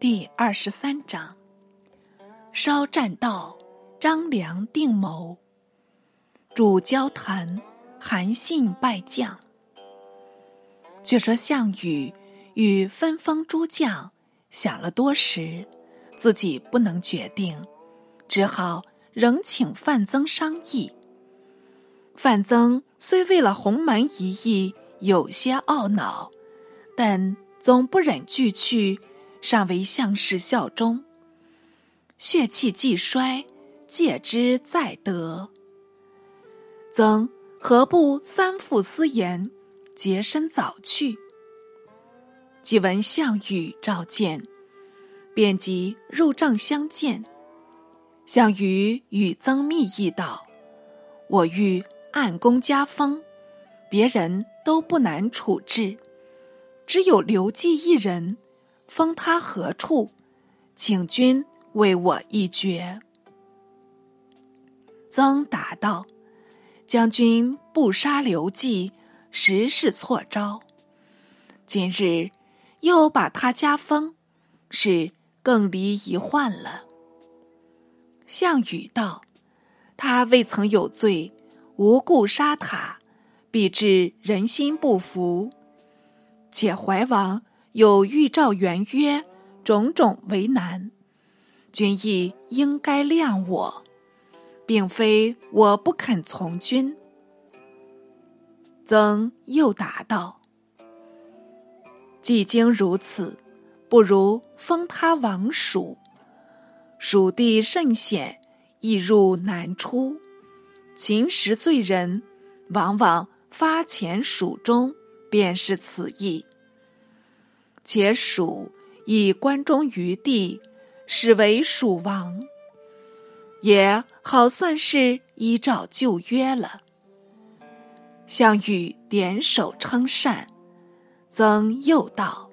第二十三章：稍栈道，张良定谋；主交谈，韩信败将。却说项羽与分封诸将想了多时，自己不能决定，只好仍请范增商议。范增虽为了鸿门一役有些懊恼，但总不忍拒去。尚为项氏效忠，血气既衰，戒之在得。曾何不三复思言，洁身早去？既闻项羽召见，便即入帐相见。项羽与曾密议道：“我欲暗公加封，别人都不难处置，只有刘季一人。”封他何处？请君为我一决。曾答道：“将军不杀刘季，实是错招。今日又把他加封，是更离一患了。”项羽道：“他未曾有罪，无故杀他，必致人心不服。且怀王。”有预兆原约，种种为难，君亦应该谅我，并非我不肯从军。曾又答道：“既经如此，不如封他王蜀。蜀地甚险，易入难出。秦时罪人，往往发遣蜀中，便是此意。”且蜀以关中余地，始为蜀王，也好算是依照旧约了。项羽点首称善，曾又道：“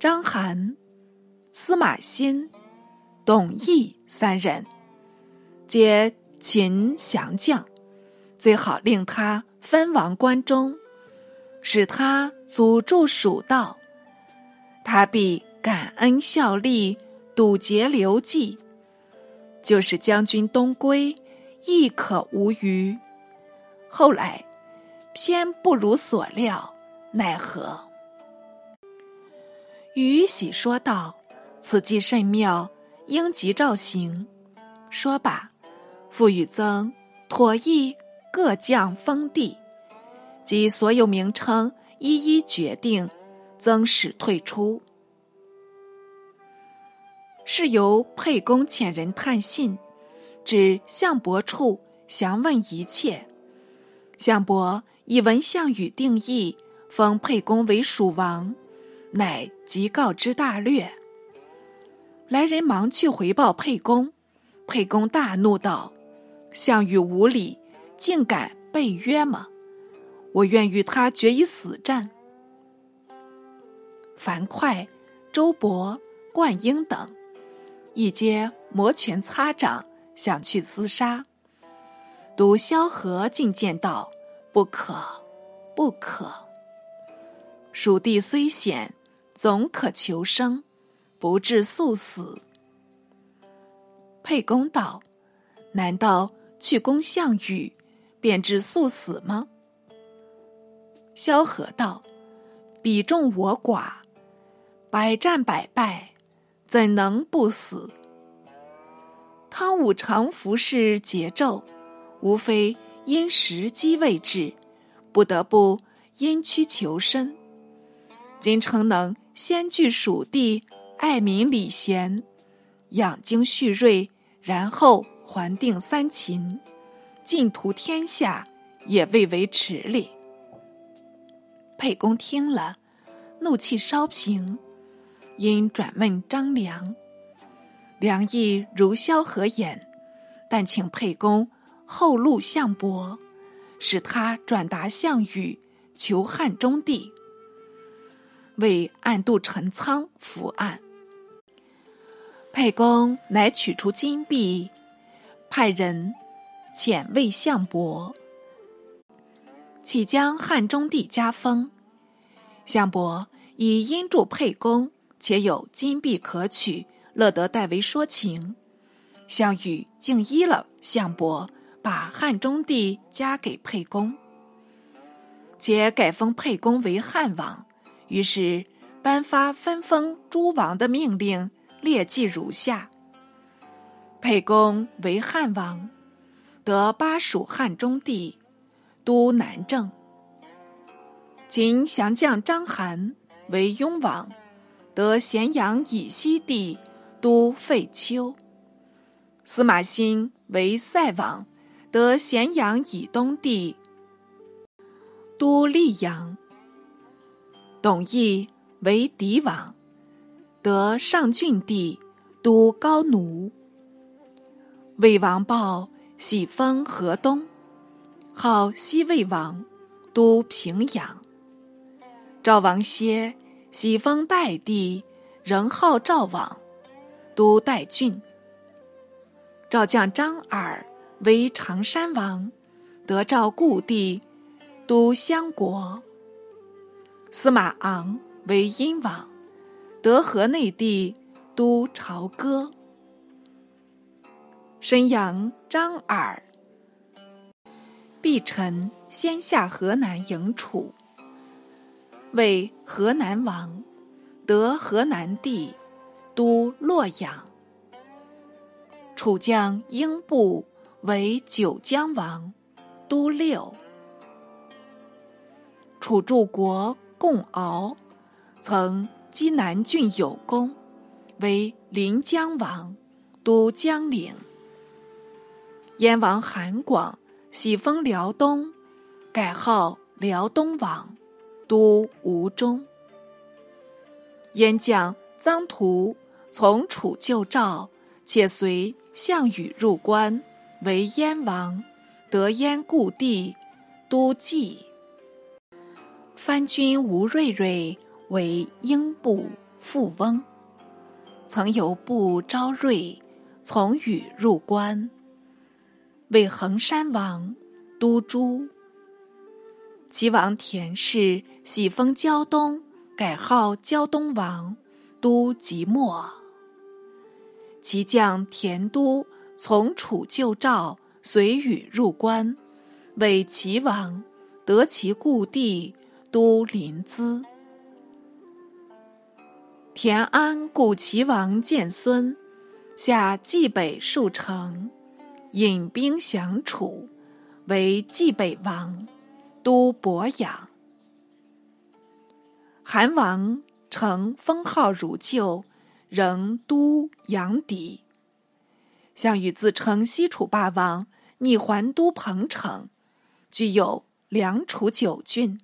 章邯、司马欣、董翳三人，皆秦降将，最好令他分王关中，使他阻住蜀道。”他必感恩效力，堵截刘季，就是将军东归，亦可无虞。后来偏不如所料，奈何？于喜说道：“此计甚妙，应即照行。”说罢，傅与曾妥意各将封地及所有名称，一一决定。曾使退出，是由沛公遣人探信，至项伯处详问一切。项伯以闻项羽定义，封沛公为蜀王，乃即告知大略。来人忙去回报沛公，沛公大怒道：“项羽无礼，竟敢背约吗？我愿与他决一死战。”樊哙、周勃、灌婴等，一皆摩拳擦掌，想去厮杀。独萧何进谏道：“不可，不可。蜀地虽险，总可求生，不至速死。”沛公道：“难道去攻项羽，便至速死吗？”萧何道：“彼众我寡。”百战百败，怎能不死？汤武常服侍桀纣，无非因时机未至，不得不因屈求生。今诚能先据蜀地，爱民礼贤，养精蓄锐，然后还定三秦，尽图天下，也未为迟哩。沛公听了，怒气稍平。因转问张良，良亦如萧何言，但请沛公后录项伯，使他转达项羽求汉中地，为暗度陈仓伏案。沛公乃取出金币，派人遣魏项伯，启将汉中地加封。项伯以因助沛公。且有金币可取，乐得代为说情。项羽竟依了项伯，把汉中地加给沛公，且改封沛公为汉王。于是颁发分封诸王的命令，列记如下：沛公为汉王，得巴蜀汉中地，都南郑。秦降将章邯为雍王。得咸阳以西地，都废丘。司马欣为塞王，得咸阳以东地，都溧阳。董翳为狄王，得上郡地，都高奴。魏王豹喜封河东，号西魏王，都平阳。赵王歇。喜封代帝，仍号赵王，都代郡。赵将张耳为常山王，得赵故地，都襄国。司马昂为殷王，得河内地，都朝歌。申阳张耳，毕臣先下河南迎楚。为河南王，得河南地，都洛阳。楚将英布为九江王，都六。楚柱国共敖曾击南郡有功，为临江王，都江陵。燕王韩广喜封辽东，改号辽东王。都吴中，燕将臧荼从楚救赵，且随项羽入关，为燕王，得燕故地，都蓟。藩君吴瑞瑞为英布富翁，曾由布招瑞从羽入关，为衡山王，都诸。齐王田氏喜封胶东，改号胶东王，都即墨。其将田都从楚救赵，随羽入关，为齐王，得其故地，都临淄。田安故齐王建孙，下冀北数城，引兵降楚，为冀北王。都博阳，韩王乘封号如旧，仍都阳翟。项羽自称西楚霸王，逆还都彭城，具有梁楚九郡。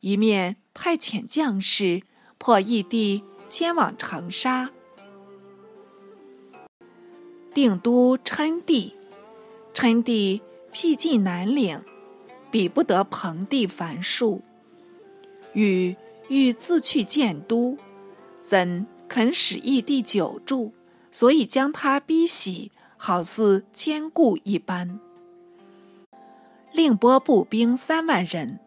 一面派遣将士破义帝，迁往长沙，定都称帝。称帝僻近南岭。比不得彭地繁数，禹欲自去建都，怎肯使义帝久住？所以将他逼喜，好似坚固一般。令拨步兵三万人，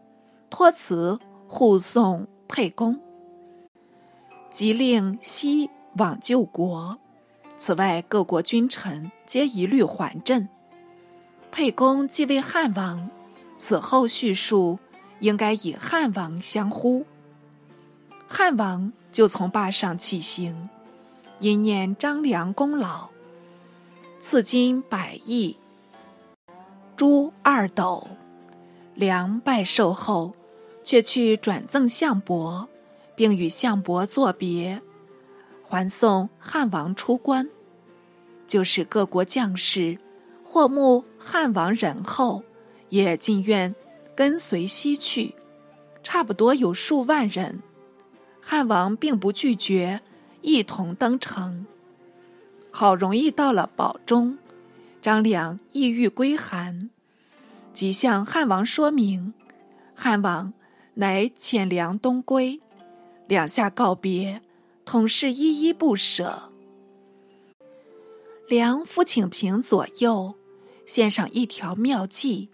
托辞护送沛公，即令西往救国。此外，各国君臣皆一律还镇。沛公即为汉王。此后叙述应该以汉王相呼，汉王就从坝上起行，因念张良功劳，赐金百亿，珠二斗。良拜受后，却去转赠项伯，并与项伯作别，还送汉王出关，就使各国将士或慕汉王仁厚。也尽愿跟随西去，差不多有数万人。汉王并不拒绝，一同登城。好容易到了堡中，张良意欲归韩，即向汉王说明。汉王乃遣良东归，两下告别，统是依依不舍。良夫请平左右，献上一条妙计。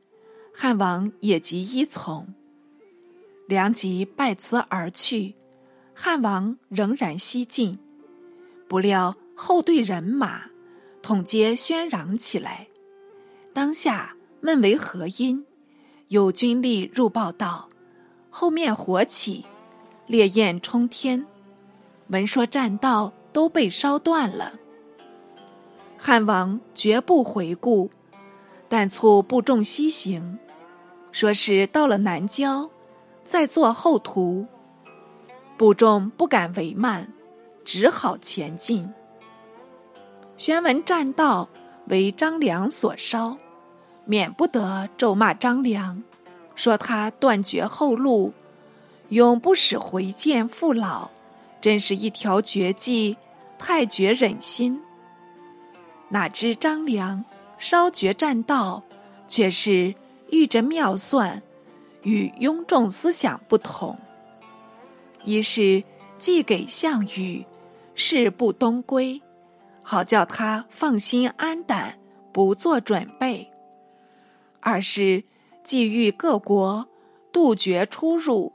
汉王也即依从，梁即拜辞而去。汉王仍然西进，不料后队人马统皆喧嚷起来。当下问为何因，有军吏入报道：后面火起，烈焰冲天，闻说栈道都被烧断了。汉王绝不回顾，但促部众西行，说是到了南郊，再做后图。部众不敢为慢，只好前进。宣闻栈道为张良所烧，免不得咒骂张良，说他断绝后路，永不使回见父老，真是一条绝技，太绝忍心。哪知张良烧绝栈道，却是遇着妙算，与雍众思想不同。一是寄给项羽，事不东归，好叫他放心安胆，不做准备；二是寄予各国，杜绝出入，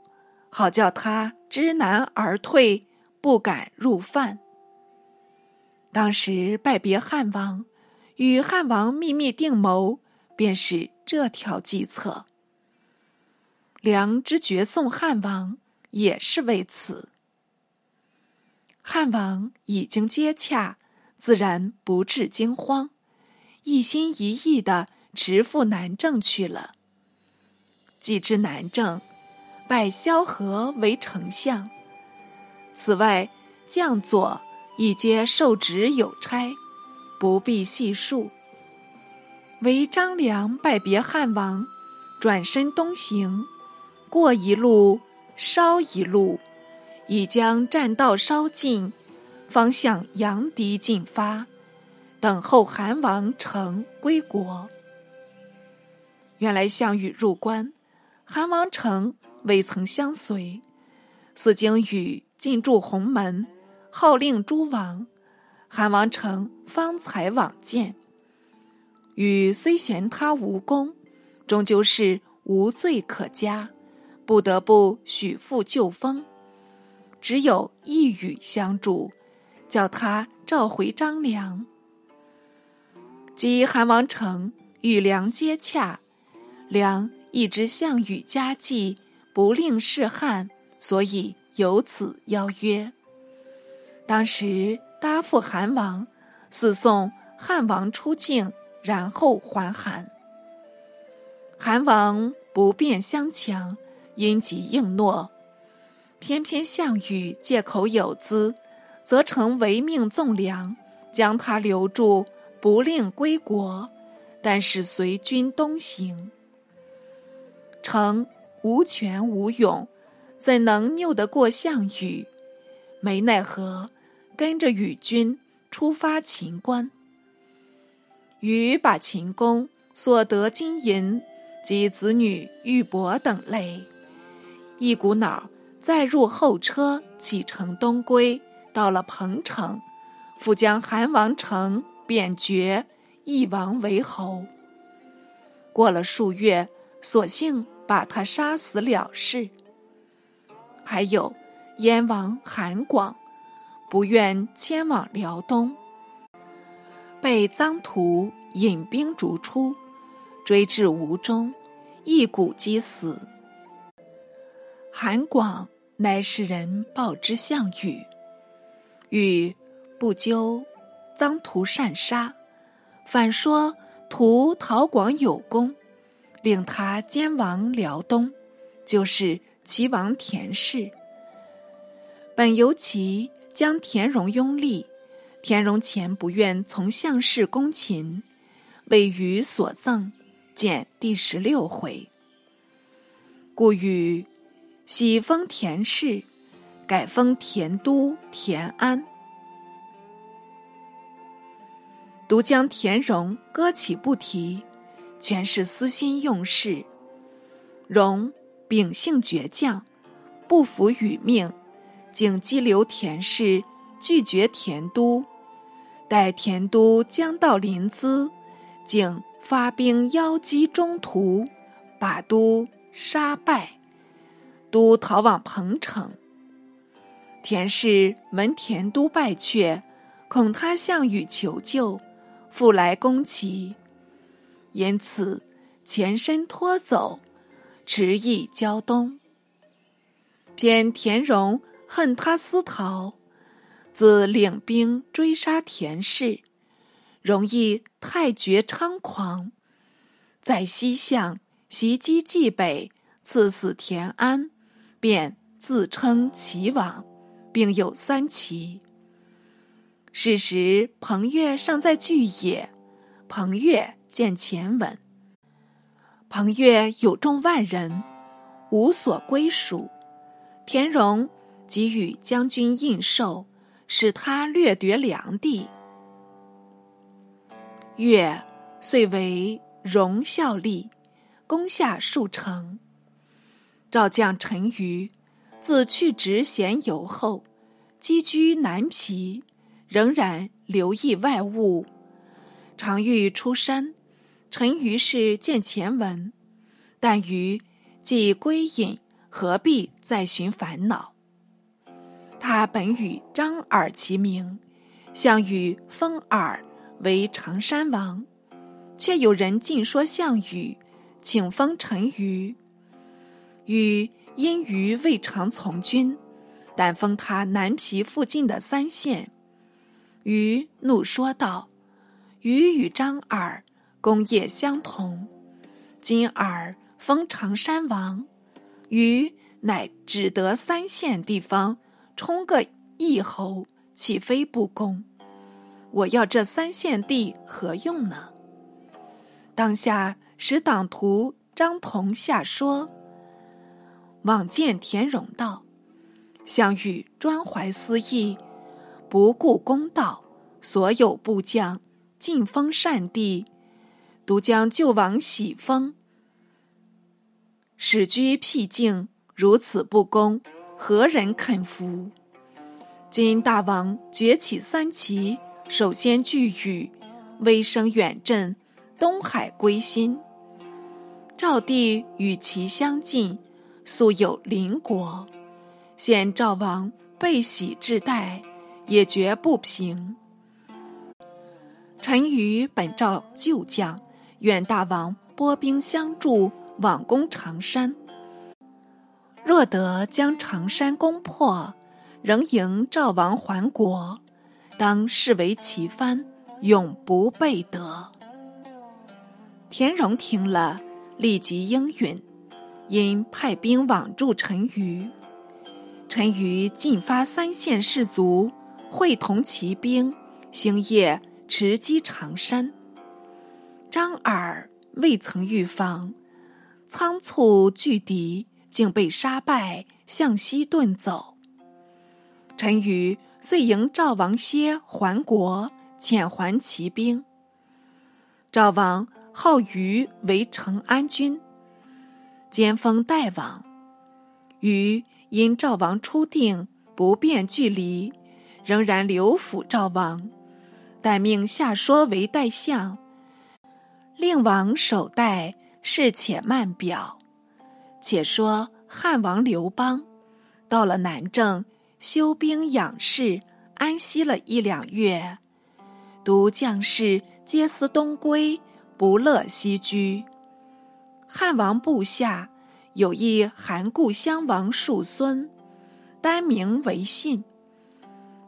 好叫他知难而退，不敢入犯。当时拜别汉王，与汉王秘密定谋，便是这条计策。良之绝送汉王，也是为此。汉王已经接洽，自然不致惊慌，一心一意的直赴南郑去了。既至南郑，拜萧何为丞相。此外，将佐。一皆受职有差，不必细数。唯张良拜别汉王，转身东行，过一路，烧一路，已将栈道烧尽，方向阳翟进发，等候韩王成归国。原来项羽入关，韩王成未曾相随，四经羽进驻鸿门。号令诸王，韩王成方才往见。禹虽嫌他无功，终究是无罪可加，不得不许复旧封。只有一语相助，叫他召回张良。及韩王成与良接洽，良亦知项羽家计，不令示汉，所以有此邀约。当时答复韩王，四送汉王出境，然后还韩。韩王不便相强，因即应诺。偏偏项羽借口有资，则成违命纵粮，将他留住，不令归国，但是随军东行。成无权无勇，怎能拗得过项羽？没奈何。跟着羽军出发秦关，禹把秦公所得金银及子女玉帛等类，一股脑再入后车启程东归。到了彭城，复将韩王成贬爵义王为侯。过了数月，索性把他杀死了事。还有燕王韩广。不愿迁往辽东，被臧荼引兵逐出，追至吴中，一鼓击死。韩广乃使人报之项羽，羽不究臧荼善杀，反说荼讨广有功，令他兼王辽东，就是齐王田氏。本由其。将田荣拥立，田荣前不愿从项氏攻秦，为禹所赠，见第十六回。故禹喜封田氏，改封田都、田安，独将田荣搁起不提，全是私心用事。荣秉性倔强，不服与命。竟激流田氏拒绝田都，待田都将到临淄，竟发兵邀击中途，把都杀败，都逃往彭城。田氏闻田都败却，恐他项羽求救，复来攻齐，因此前身拖走，迟邑交东。偏田荣恨他私逃，自领兵追杀田氏，容易太绝猖狂，在西向袭击冀北，刺死田安，便自称齐王，并有三齐。是时彭越尚在巨野，彭越见前文。彭越有众万人，无所归属。田荣即与将军印绶，使他掠夺良地。越遂为荣效力，攻下数城。赵将陈馀自去职咸游后，积居南皮，仍然留意外物，常欲出山。陈馀是见前文，但于既归隐。何必再寻烦恼？他本与张耳齐名，项羽封耳为常山王，却有人尽说项羽请封陈馀。禹因于未尝从军，但封他南皮附近的三县。禹怒说道：“禹与张耳功业相同，今耳封常山王。”禹乃只得三县地方，充个一侯，岂非不公？我要这三县地何用呢？当下使党徒张同下说，往见田荣道：项羽专怀私意，不顾公道，所有部将尽封善地，独将旧王喜封。使居僻静，如此不公，何人肯服？今大王崛起三齐，首先拒羽，威声远震，东海归心。赵地与其相近，素有邻国，现赵王被喜至待，也觉不平。臣于本赵旧将，愿大王拨兵相助。往攻常山，若得将常山攻破，仍迎赵王还国，当视为奇藩，永不备得。田荣听了，立即应允，因派兵网住陈馀。陈馀进发三县士卒，会同骑兵，星夜持击常山。张耳未曾预防。仓促拒敌，竟被杀败，向西遁走。陈馀遂迎赵王歇还国，遣还骑兵。赵王号虞为成安君，兼封代王。虞因赵王初定，不便距离，仍然留辅赵王，但命夏说为代相，令王守代。事且慢表，且说汉王刘邦到了南郑，修兵养士，安息了一两月，独将士皆思东归，不乐西居。汉王部下有一韩故襄王庶孙，单名为信，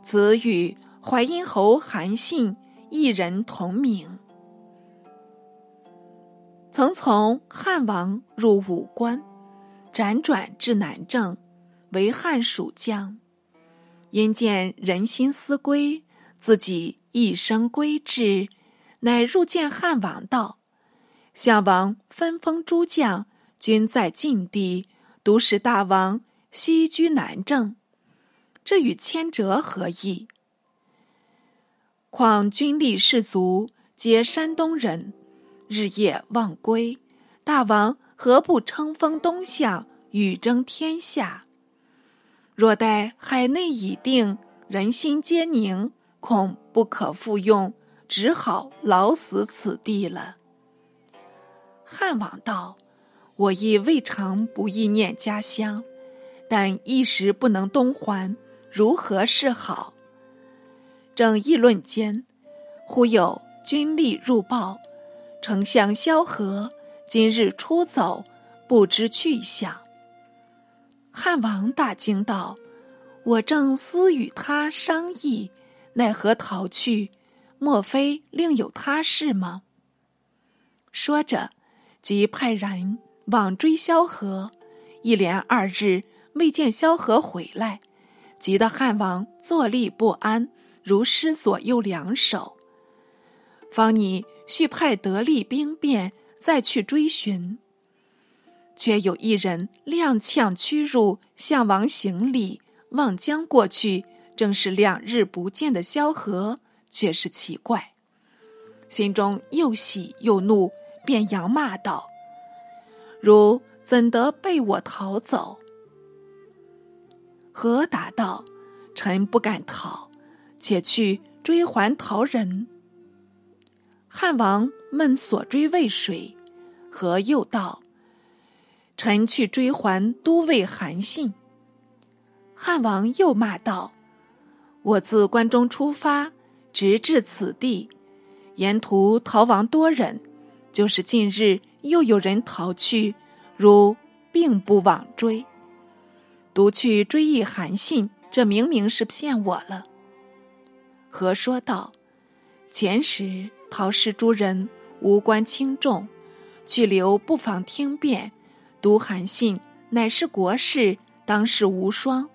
子与淮阴侯韩信一人同名。曾从汉王入武关，辗转至南郑，为汉属将。因见人心思归，自己一生归志，乃入见汉王道：“项王分封诸将，均在晋地，独使大王西居南郑，这与迁谪何异？况军力士卒皆山东人。”日夜望归，大王何不称封东向，与争天下？若待海内已定，人心皆宁，恐不可复用，只好老死此地了。汉王道：“我亦未尝不忆念家乡，但一时不能东还，如何是好？正议论间，忽有军吏入报，丞相萧何今日出走，不知去向。汉王大惊道：“我正思与他商议，奈何逃去？莫非另有他事吗？”说着，即派人往追萧何，一连二日未见萧何回来，急得汉王坐立不安，如失左右两手。方拟续派得力兵变，再去追寻。却有一人踉跄屈辱，向王行礼，望将过去，正是两日不见的萧何，却是奇怪，心中又喜又怒，便扬骂道：“如怎得被我逃走？”何答道：“臣不敢逃，且去追还逃人。”汉王问所追渭水？何又道。臣去追还都尉韩信。汉王又骂道：“我自关中出发，直至此地，沿途逃亡多人，就是近日又有人逃去，如并不往追，独去追忆韩信，这明明是骗我了。”何说道：“前时逃失诸人无关轻重，去留不妨听便。”读韩信乃是国士，当世无双，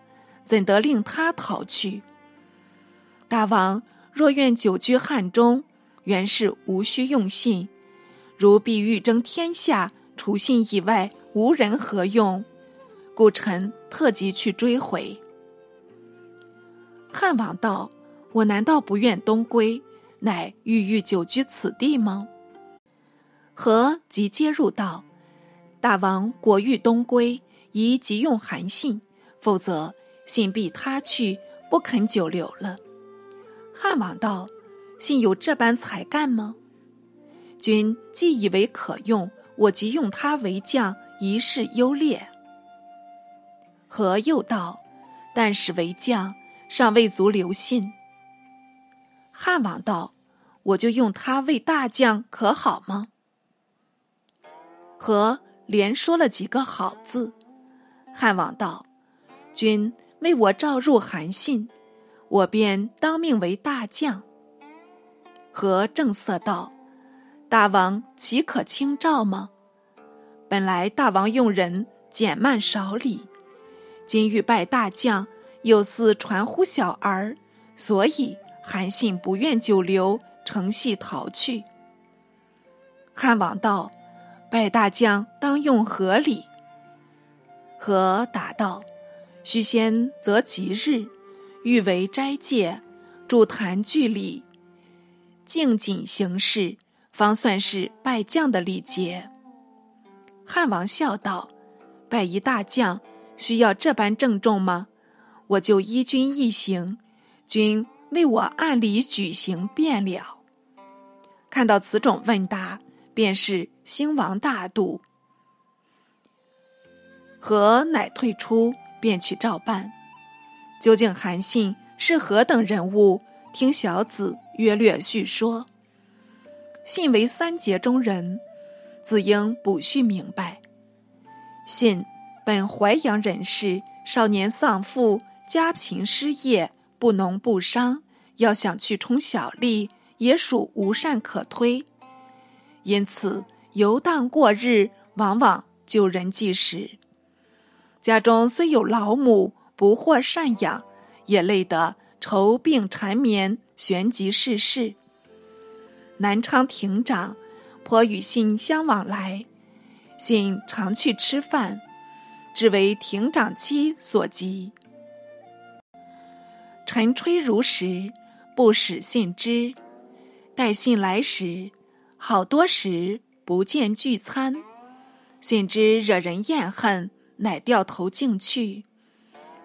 怎得令他逃去？大王若愿久居汉中，原是无需用信。如必欲争天下，除信以外，无人何用？故臣特急去追回。汉王道：“我难道不愿东归，乃欲欲久居此地吗？”何即接入道。大王果欲东归，宜急用韩信，否则信必他去，不肯久留了。汉王道：“信有这般才干吗？君既以为可用，我即用他为将，一世优劣。”何又道：“但使为将，尚未足留信。”汉王道：“我就用他为大将，可好吗？”何。连说了几个好字，汉王道：“君为我召入韩信，我便当命为大将。”何正色道：“大王岂可轻召吗？本来大王用人简慢少礼，今欲拜大将，又似传呼小儿，所以韩信不愿久留，乘隙逃去。”汉王道。拜大将当用何礼？何答道：“须先择吉日，欲为斋戒，筑坛具礼，敬谨行事，方算是拜将的礼节。”汉王笑道：“拜一大将，需要这般郑重吗？我就依君一行，君为我按礼举行便了。”看到此种问答。便是兴亡大度，何乃退出，便去照办。究竟韩信是何等人物？听小子约略叙说。信为三杰中人，子应补叙明白。信本淮阳人士，少年丧父，家贫失业，不农不商，要想去充小利，也属无善可推。因此，游荡过日，往往救人济时。家中虽有老母，不获赡养，也累得愁病缠绵，旋即逝世。南昌亭长颇与信相往来，信常去吃饭，只为亭长妻所急。晨吹如石，不使信知。待信来时。好多时不见聚餐，信之惹人厌恨，乃掉头径去。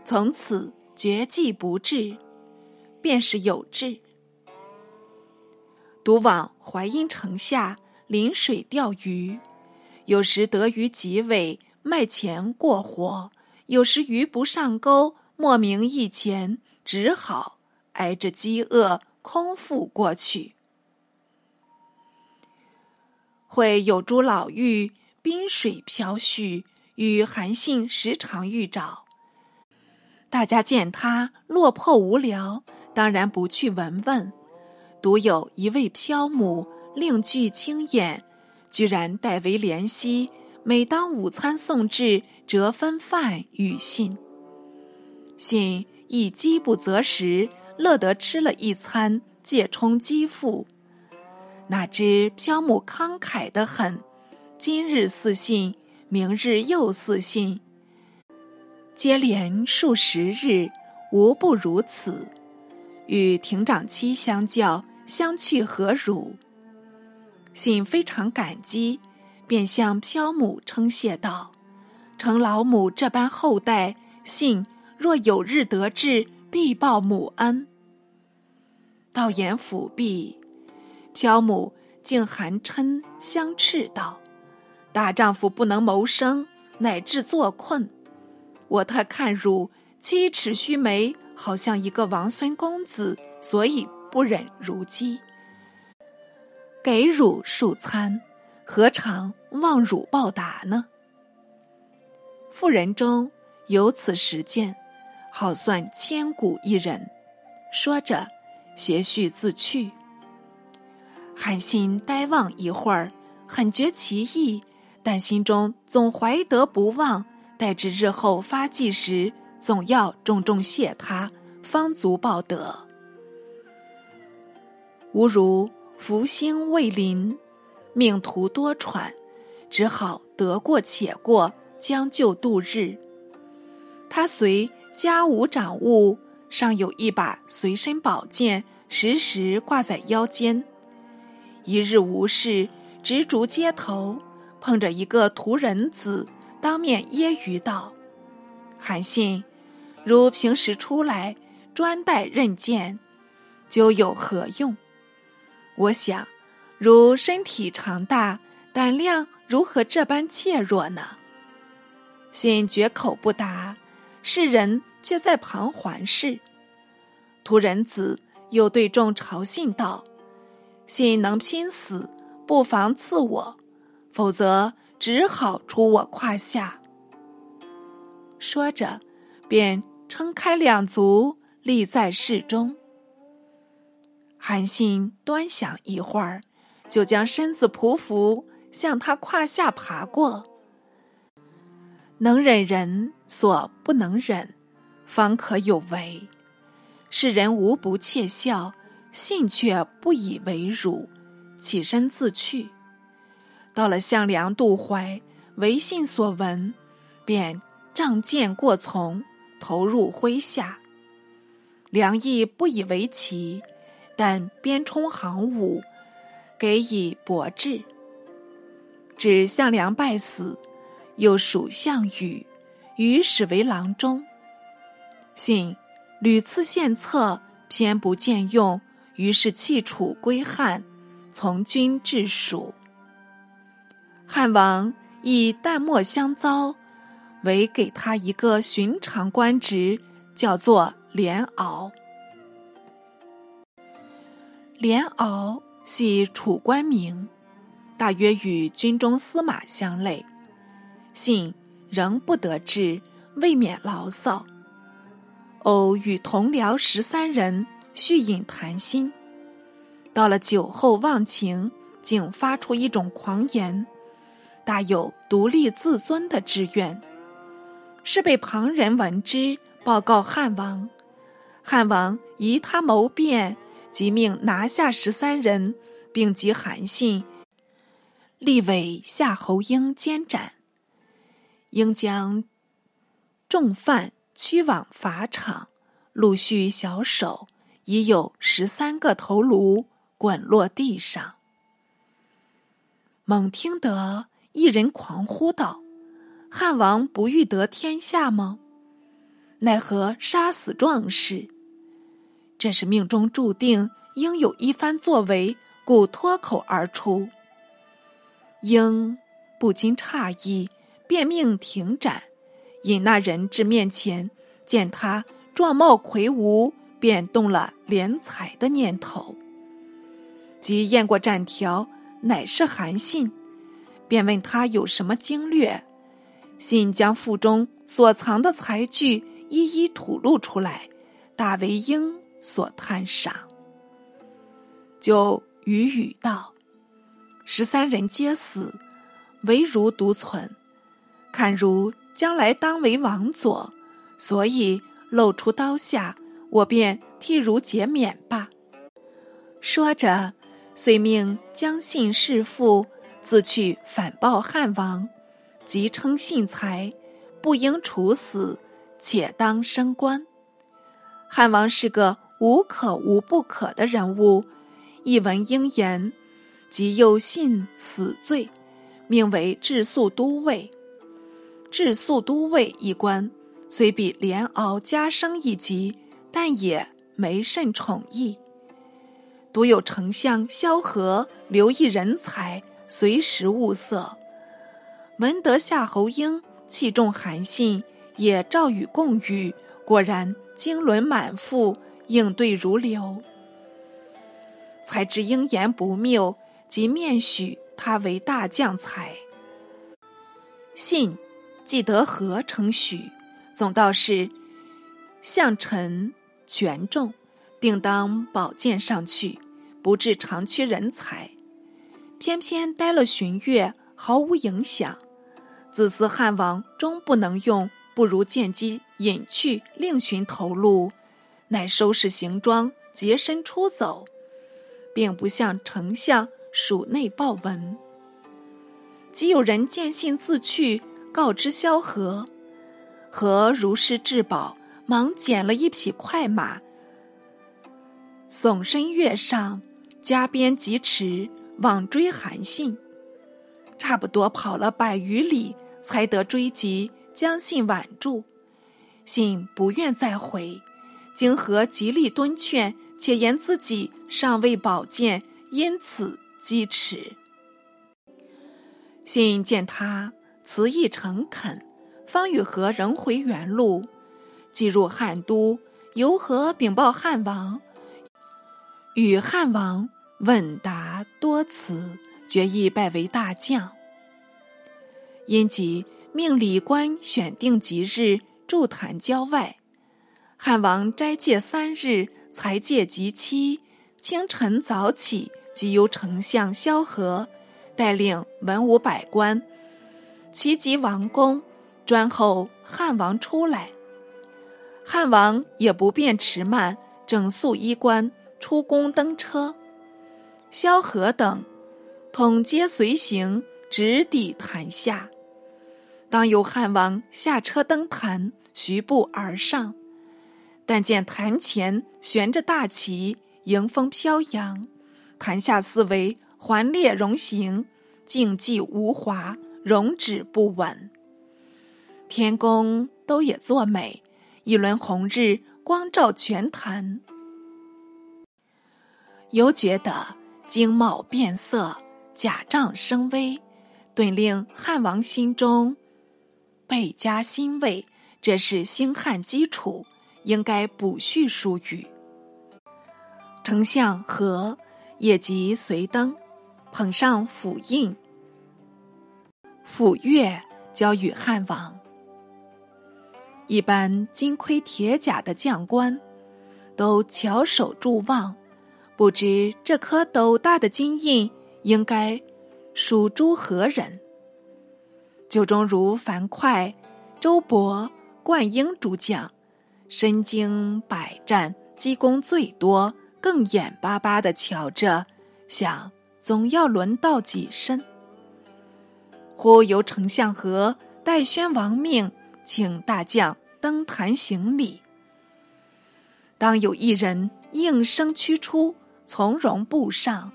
从此绝迹不至，便是有志。独往淮阴城下临水钓鱼，有时得鱼几尾，卖钱过活；有时鱼不上钩，莫名一钱，只好挨着饥饿空腹过去。会有株老妪，冰水飘絮，与韩信时常遇着。大家见他落魄无聊，当然不去闻问。独有一位漂母，另具清眼，居然代为怜惜。每当午餐送至，折分饭与信。信亦饥不择食，乐得吃了一餐，借充饥腹。哪知漂母慷慨得很，今日似信，明日又似信。接连数十日，无不如此。与亭长妻相较，相去何如？信非常感激，便向漂母称谢道：“承老母这般厚待，信若有日得志，必报母恩。”道言抚毕，漂母竟含嗔相斥道：“大丈夫不能谋生，乃至作困。”我特看汝七尺须眉，好像一个王孙公子，所以不忍如饥，给汝数餐，何尝望汝报答呢？妇人中有此实践，好算千古一人。说着，携絮自去。韩信呆望一会儿，很觉其意，但心中总怀德不忘。待至日后发迹时，总要重重谢他，方足报德。吾如福星未临，命途多舛，只好得过且过，将就度日。他随家无长物，尚有一把随身宝剑，时时挂在腰间。一日无事，直逐街头，碰着一个屠人子。当面揶揄道：“韩信，如平时出来专待刃剑，究有何用？我想，如身体长大，胆量如何这般怯弱呢？”信绝口不答，世人却在旁环视。屠人子又对众嘲信道：“信能拼死，不妨刺我，否则。”只好出我胯下。说着，便撑开两足，立在室中。韩信端详一会儿，就将身子匍匐，向他胯下爬过。能忍人所不能忍，方可有为。世人无不窃笑，信却不以为辱，起身自去。到了项梁渡淮，为信所闻，便仗剑过从，投入麾下。梁毅不以为奇，但边充行伍，给以博志。指项梁败死，又属项羽，羽使为郎中。信屡次献策，偏不见用，于是弃楚归汉，从军至蜀。汉王以淡漠相遭，唯给他一个寻常官职，叫做连敖。连敖系楚官名，大约与军中司马相类。信仍不得志，未免牢骚。偶与同僚十三人叙饮谈心，到了酒后忘情，竟发出一种狂言。大有独立自尊的志愿，是被旁人闻之，报告汉王。汉王疑他谋变，即命拿下十三人，并及韩信，立为夏侯婴监斩。应将重犯驱往法场，陆续小手，已有十三个头颅滚落地上。猛听得。一人狂呼道：“汉王不欲得天下吗？奈何杀死壮士？这是命中注定，应有一番作为，故脱口而出。”应不禁诧异，便命停斩，引那人至面前，见他状貌魁梧，便动了敛财的念头。即验过战条，乃是韩信，便问他有什么经略。信将腹中所藏的才具一一吐露出来，大为鹰所叹赏。就语语道：“十三人皆死，唯如独存。看如将来当为王佐，所以露出刀下，我便替汝减免吧。”说着，遂命将信弑父，自去反报汉王。即称信才，不应处死，且当升官。汉王是个无可无不可的人物，一闻应言，即又信死罪，命为治粟都尉。治粟都尉一官，虽比连敖加升一级，但也没甚宠义。独有丞相萧何留意人才，随时物色。闻得夏侯婴器重韩信，也召与共语，果然经纶满腹，应对如流。才知英言不谬，即面许他为大将才。信既得何成许，总道是相臣权重，定当保荐上去，不至长缺人才。偏偏待了旬月，毫无影响。自思汉王终不能用，不如见机隐去，另寻头路。乃收拾行装，洁身出走，并不向丞相署内报闻。即有人见信自去，告知萧何，何如是至宝，忙捡了一匹快马，耸身跃上，加鞭疾驰，往追韩信。差不多跑了百余里。才得追及，将信挽住。信不愿再回，经和极力敦劝，且言自己尚未宝剑，因此击迟。信见他辞意诚恳，方与和仍回原路。即入汉都，由何禀报汉王，与汉王问答多辞，决意拜为大将。因即命礼官选定吉日，筑坛郊外。汉王斋戒三日，才戒吉期。清晨早起，即由丞相萧何带领文武百官齐集王宫，专候汉王出来。汉王也不便迟慢，整肃衣冠，出宫登车。萧何等统皆随行，直抵坛下。当有汉王下车登坛，徐步而上，但见坛前悬着大旗，迎风飘扬；坛下四围环列容形，静寂无华，容止不稳。天宫都也作美，一轮红日光照全坛，犹觉得经貌变色，甲仗生威，顿令汉王心中。倍加欣慰，这是兴汉基础，应该补叙数语。丞相和也即随登，捧上府印，府乐交与汉王。一般金盔铁甲的将官，都翘首祝望，不知这颗斗大的金印，应该属诸何人？酒中如樊哙、周勃、灌婴诸将，身经百战，积功最多，更眼巴巴的瞧着，想总要轮到己身。忽由丞相和代宣王命，请大将登坛行礼。当有一人应声驱出，从容步上，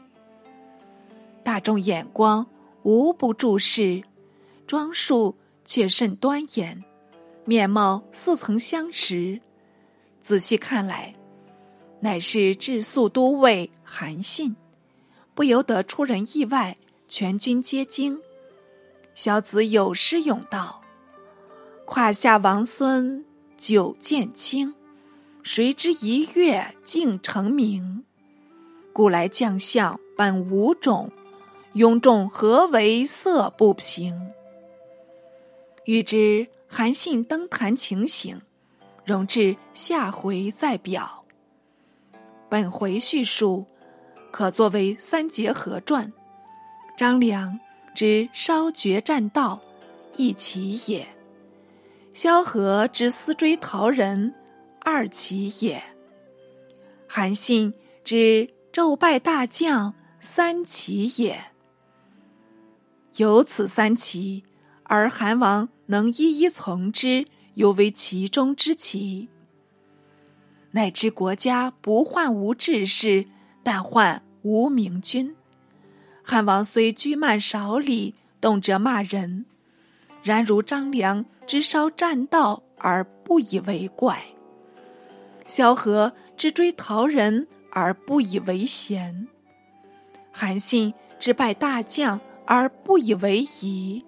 大众眼光无不注视。装束却甚端严，面貌似曾相识。仔细看来，乃是治粟都尉韩信，不由得出人意外，全军皆惊。小子有诗咏道：“胯下王孙久见清，谁知一跃竟成名？古来将相本无种，庸众何为色不平？欲知韩信登坛情形，容至下回再表。本回叙述可作为三结合传。张良之烧绝栈道，一奇也；萧何之思追陶人，二奇也；韩信之骤败大将，三奇也。有此三奇，而韩王。能一一从之，犹为其中之奇。乃知国家不患无志士，但患无明君。汉王虽居慢少礼，动辄骂人，然如张良之烧栈道而不以为怪，萧何之追陶人而不以为贤，韩信之拜大将而不以为疑。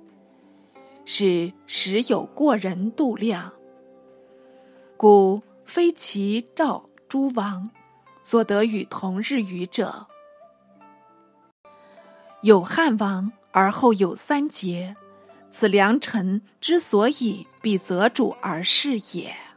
是实有过人度量，故非其赵诸王所得与同日语者。有汉王而后有三杰，此良辰之所以必择主而事也。